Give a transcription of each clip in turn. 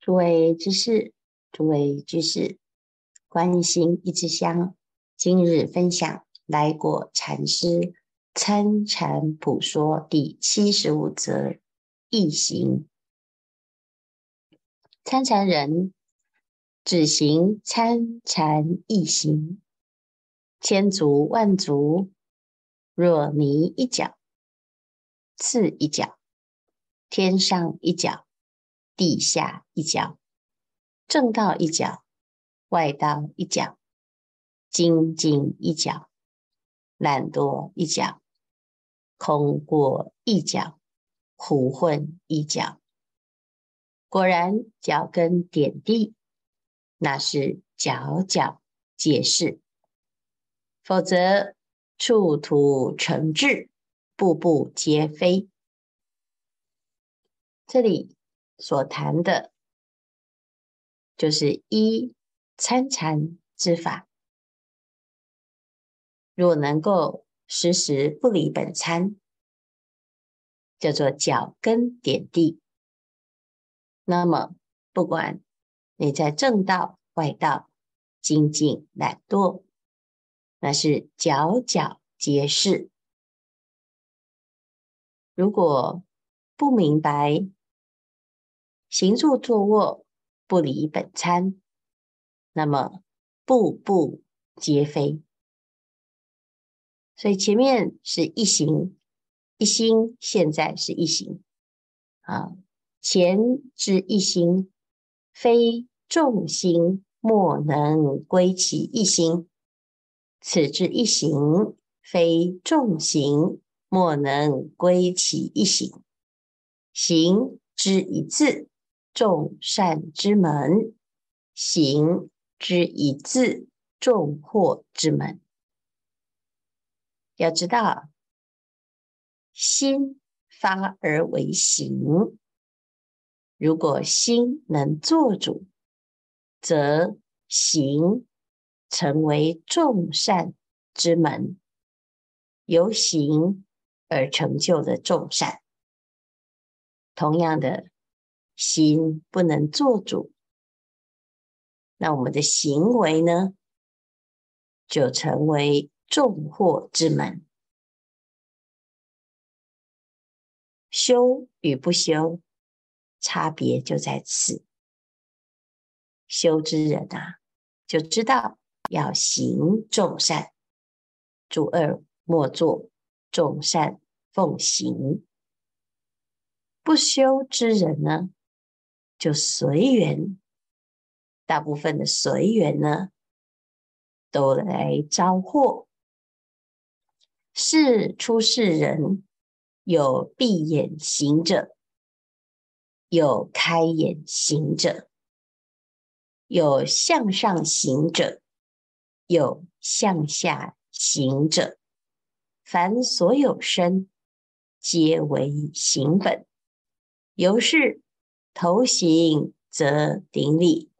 诸位居士，诸位居士，观音心一支香，今日分享来果禅师参禅普说第七十五则易行。参禅人只行参禅易行，千足万足，若泥一脚，刺一脚，天上一脚。地下一脚，正道一脚，外道一脚，精进一脚，懒惰一脚，空过一脚，胡混一脚。果然脚跟点地，那是脚脚皆是；否则处土成志，步步皆非。这里。所谈的，就是一参禅之法。若能够时时不离本参，叫做脚跟点地，那么不管你在正道、外道、精进、懒惰，那是脚脚皆是。如果不明白，行住坐卧不离本参，那么步步皆非。所以前面是一行一心，现在是一行啊。前之一心，非众心莫能归其一心；此之一行，非众行莫能归其一行。行之一字。众善之门，行之一字；众惑之门。要知道，心发而为行。如果心能做主，则行成为众善之门，由行而成就的众善。同样的。心不能做主，那我们的行为呢，就成为众惑之门。修与不修，差别就在此。修之人啊，就知道要行众善，诸恶莫作，众善奉行。不修之人呢，就随缘，大部分的随缘呢，都来招祸。是出世人，有闭眼行者，有开眼行者，有向上行者，有向下行者。凡所有身，皆为行本，由是。头行则顶礼，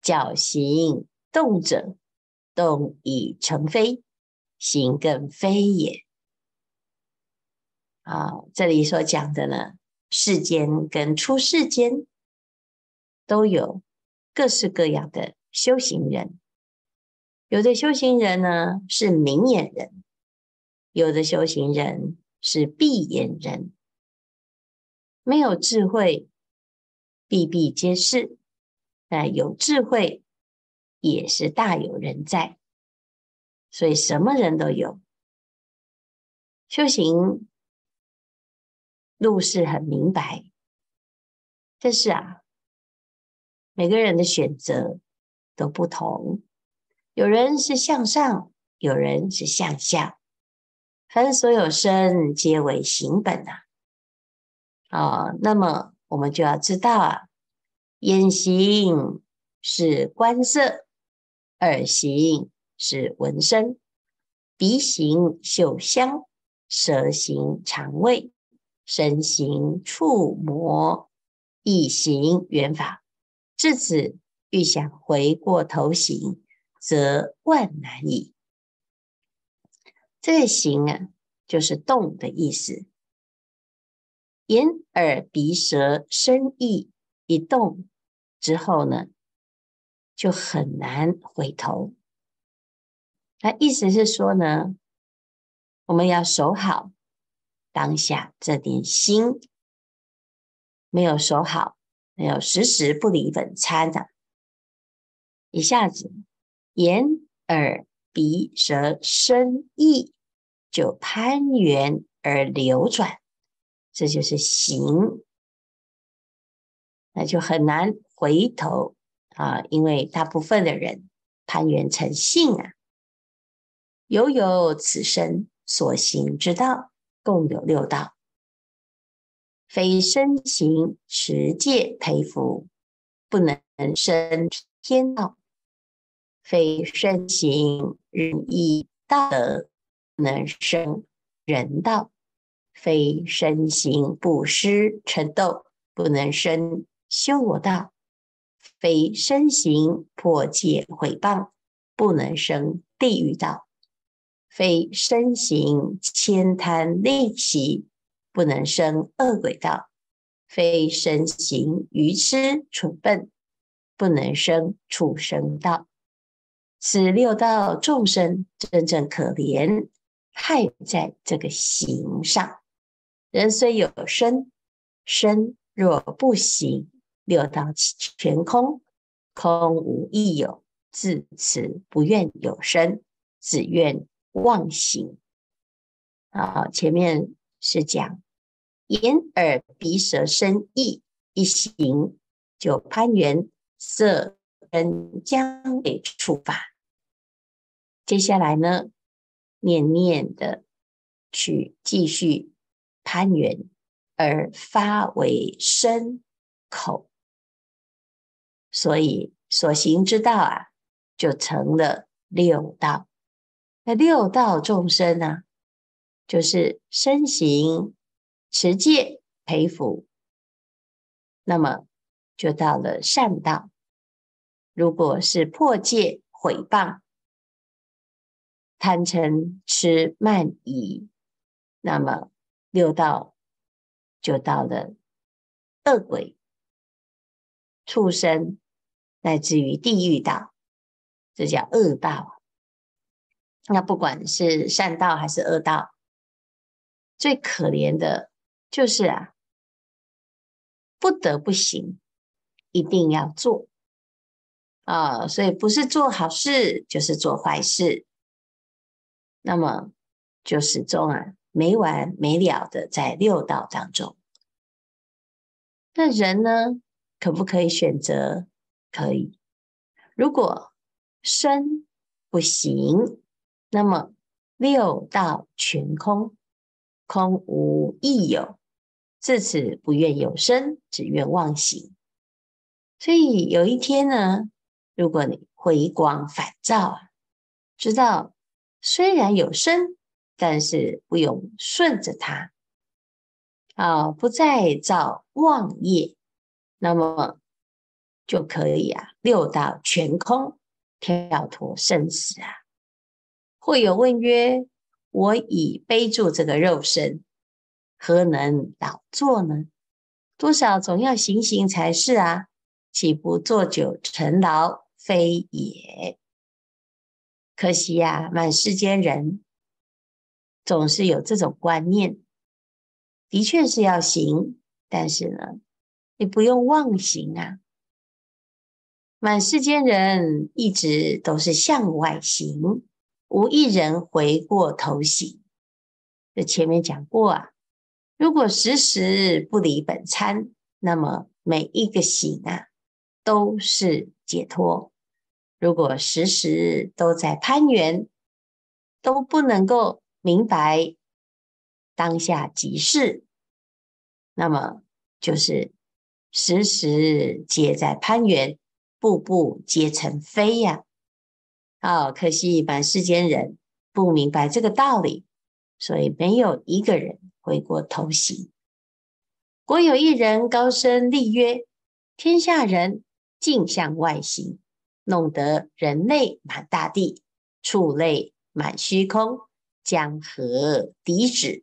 脚行动者，动已成非，行更非也。啊，这里所讲的呢，世间跟出世间都有各式各样的修行人，有的修行人呢是明眼人，有的修行人是闭眼人，没有智慧。比比皆是，但有智慧也是大有人在，所以什么人都有。修行路是很明白，但是啊，每个人的选择都不同，有人是向上，有人是向下，凡所有身皆为行本呐、啊。啊、哦，那么。我们就要知道啊，眼行是观色，耳行是闻声，鼻行嗅香，舌行尝味，身行触摸，意行缘法。至此欲想回过头行，则万难矣。这个行啊，就是动的意思。眼、耳、鼻、舌、身、意一动，之后呢，就很难回头。那意思是说呢，我们要守好当下这点心，没有守好，没有时时不离本参的，一下子眼耳鼻舌身意就攀缘而流转，这就是行，那就很难回头啊，因为大部分的人攀缘成性啊。犹有此身所行之道，共有六道，非身行持戒培福，不能生天道；非身行仁义道德，不能生人道；非身行布施成道，不能生修罗道；非身行破戒毁谤，不能生地狱道。非身行慳贪吝惜，不能生恶鬼道；非身行愚痴蠢笨，不能生畜生道。此六道众生真正可怜，害在这个行上。人虽有身，身若不行，六道全空，空无一有，自此不愿有身，只愿。妄行啊！前面是讲眼耳鼻舌身意一行就攀缘色根将被触法。接下来呢，念念的去继续攀缘，而发为身口，所以所行之道啊，就成了六道。那六道众生呢、就是身行持戒培福，那么就到了善道。如果是破戒毁谤、贪嗔痴慢疑，那么六道就到了恶鬼、畜生，乃至于地狱道，这叫恶道。那不管是善道还是恶道，最可怜的就是啊，不得不行，一定要做啊，所以不是做好事就是做坏事，那么就始终啊没完没了的在六道当中。那人呢，可不可以选择？可以，如果身不行。那么六道全空，空无亦有，自此不愿有身，只愿妄行。所以有一天呢，如果你回光返照啊，知道虽然有身，但是不用顺着它啊，不再造妄业，那么就可以啊，六道全空，跳脱生死啊。会有问曰：“我已背住这个肉身，何能老坐呢？多少总要行行才是啊！岂不坐久成劳？非也。可惜呀、啊，满世间人总是有这种观念，的确是要行，但是呢，你不用妄行啊。满世间人一直都是向外行。”无一人回过头行，这前面讲过啊。如果时时不离本参，那么每一个行啊都是解脱；如果时时都在攀缘，都不能够明白当下即是，那么就是时时皆在攀缘，步步皆成非呀。哦，可惜满世间人不明白这个道理，所以没有一个人回过头行。国有一人高声立曰：“天下人尽向外行，弄得人类满大地，畜类满虚空，将何抵止？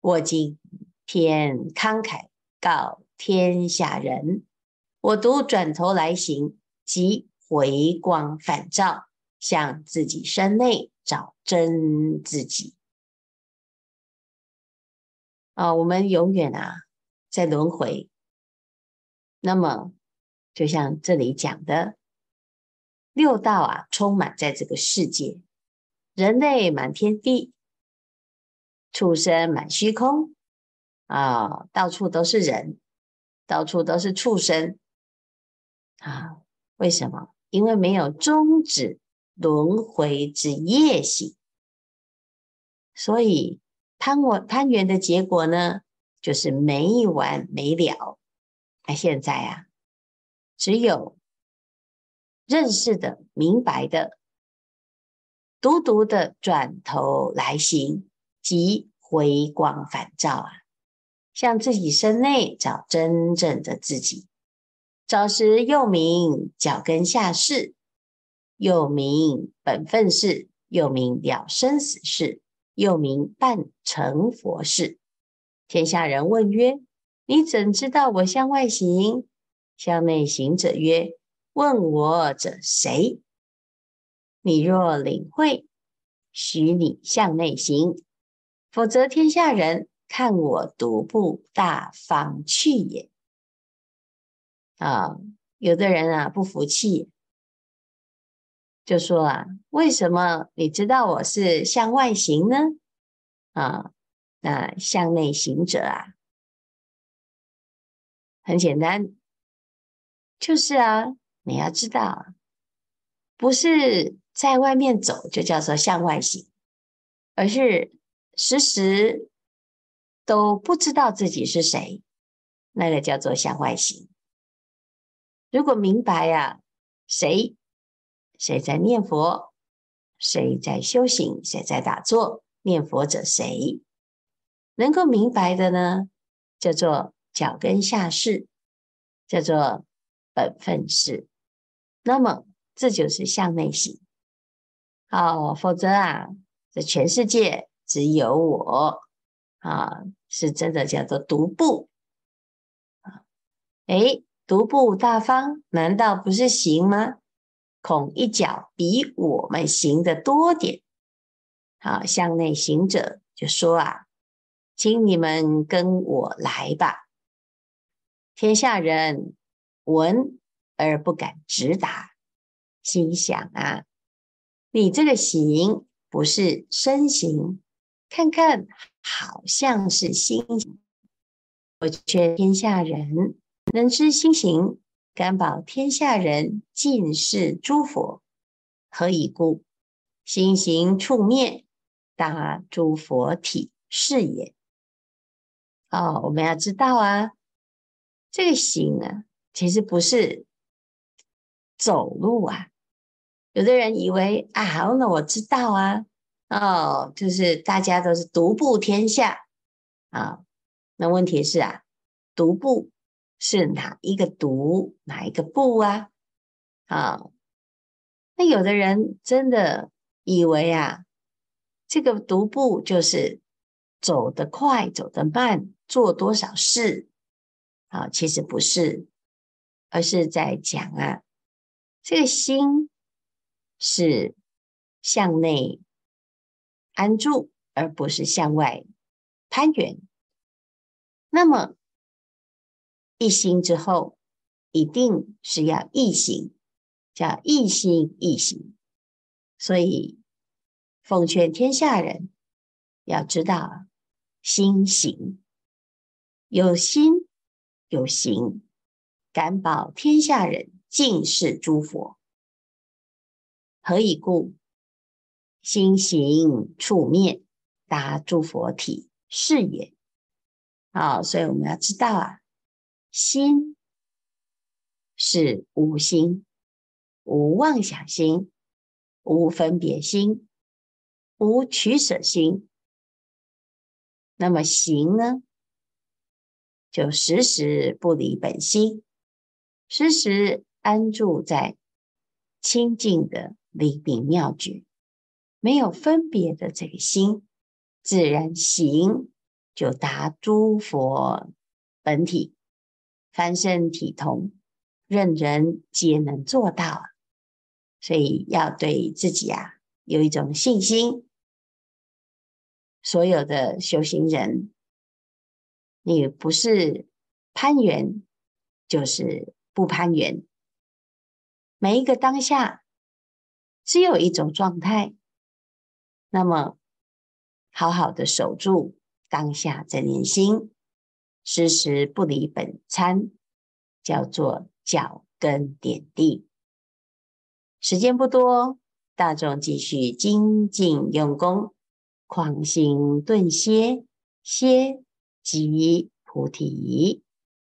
我今天慷慨告天下人：我独转头来行，即回光返照，向自己身内找真自己。啊，我们永远啊在轮回。那么，就像这里讲的，六道啊充满在这个世界，人类满天地，畜生满虚空，啊，到处都是人，到处都是畜生，啊，为什么？因为没有终止轮回之业行，所以。贪我贪缘的结果呢，就是没完没了。那现在啊，只有认识的、明白的，独独的转头来行，即回光返照啊，向自己身内找真正的自己。早时又名脚跟下识，又名本分事，又名了生死事。又名半成佛事。天下人问曰：“你怎知道我向外行？向内行者曰：问我者谁？你若领会，许你向内行；否则，天下人看我独步大方去也。”啊，有的人啊不服气，就说啊。为什么你知道我是向外行呢？啊，那向内行者啊，很简单，就是啊，你要知道，不是在外面走就叫做向外行，而是时时都不知道自己是谁，那个叫做向外行。如果明白呀，谁谁在念佛。谁在修行？谁在打坐？念佛者谁？能够明白的呢？叫做脚跟下识，叫做本分识。那么这就是向内行。哦，否则啊，这全世界只有我啊，是真的叫做独步啊。诶，独步大方，难道不是行吗？孔一脚比我们行的多点，好，向内行者就说啊，请你们跟我来吧。天下人闻而不敢直答，心想啊，你这个行不是身行，看看好像是心行，我劝天下人能知心行。敢保天下人尽是诸佛，何以故？心行处灭，达诸佛体是也。哦，我们要知道啊，这个行啊，其实不是走路啊。有的人以为啊，好，那我知道啊，哦，就是大家都是独步天下啊。那问题是啊，独步。是哪一个独，哪一个步啊？啊，那有的人真的以为啊，这个独步就是走得快，走得慢，做多少事啊？其实不是，而是在讲啊，这个心是向内安住，而不是向外攀缘。那么。一心之后，一定是要一行，叫一心一行。所以奉劝天下人要知道心行，有心有行，敢保天下人尽是诸佛。何以故？心行处灭，达诸佛体是也。好，所以我们要知道啊。心是无心，无妄想心，无分别心，无取舍心。那么行呢，就时时不离本心，时时安住在清净的灵明妙觉，没有分别的这个心，自然行就达诸佛本体。凡圣体同，任人皆能做到，所以要对自己啊有一种信心。所有的修行人，你不是攀缘，就是不攀缘。每一个当下，只有一种状态，那么好好的守住当下这念心，时时不离本餐，叫做脚跟点地。时间不多，大众继续精进用功。狂行顿歇，歇即菩提。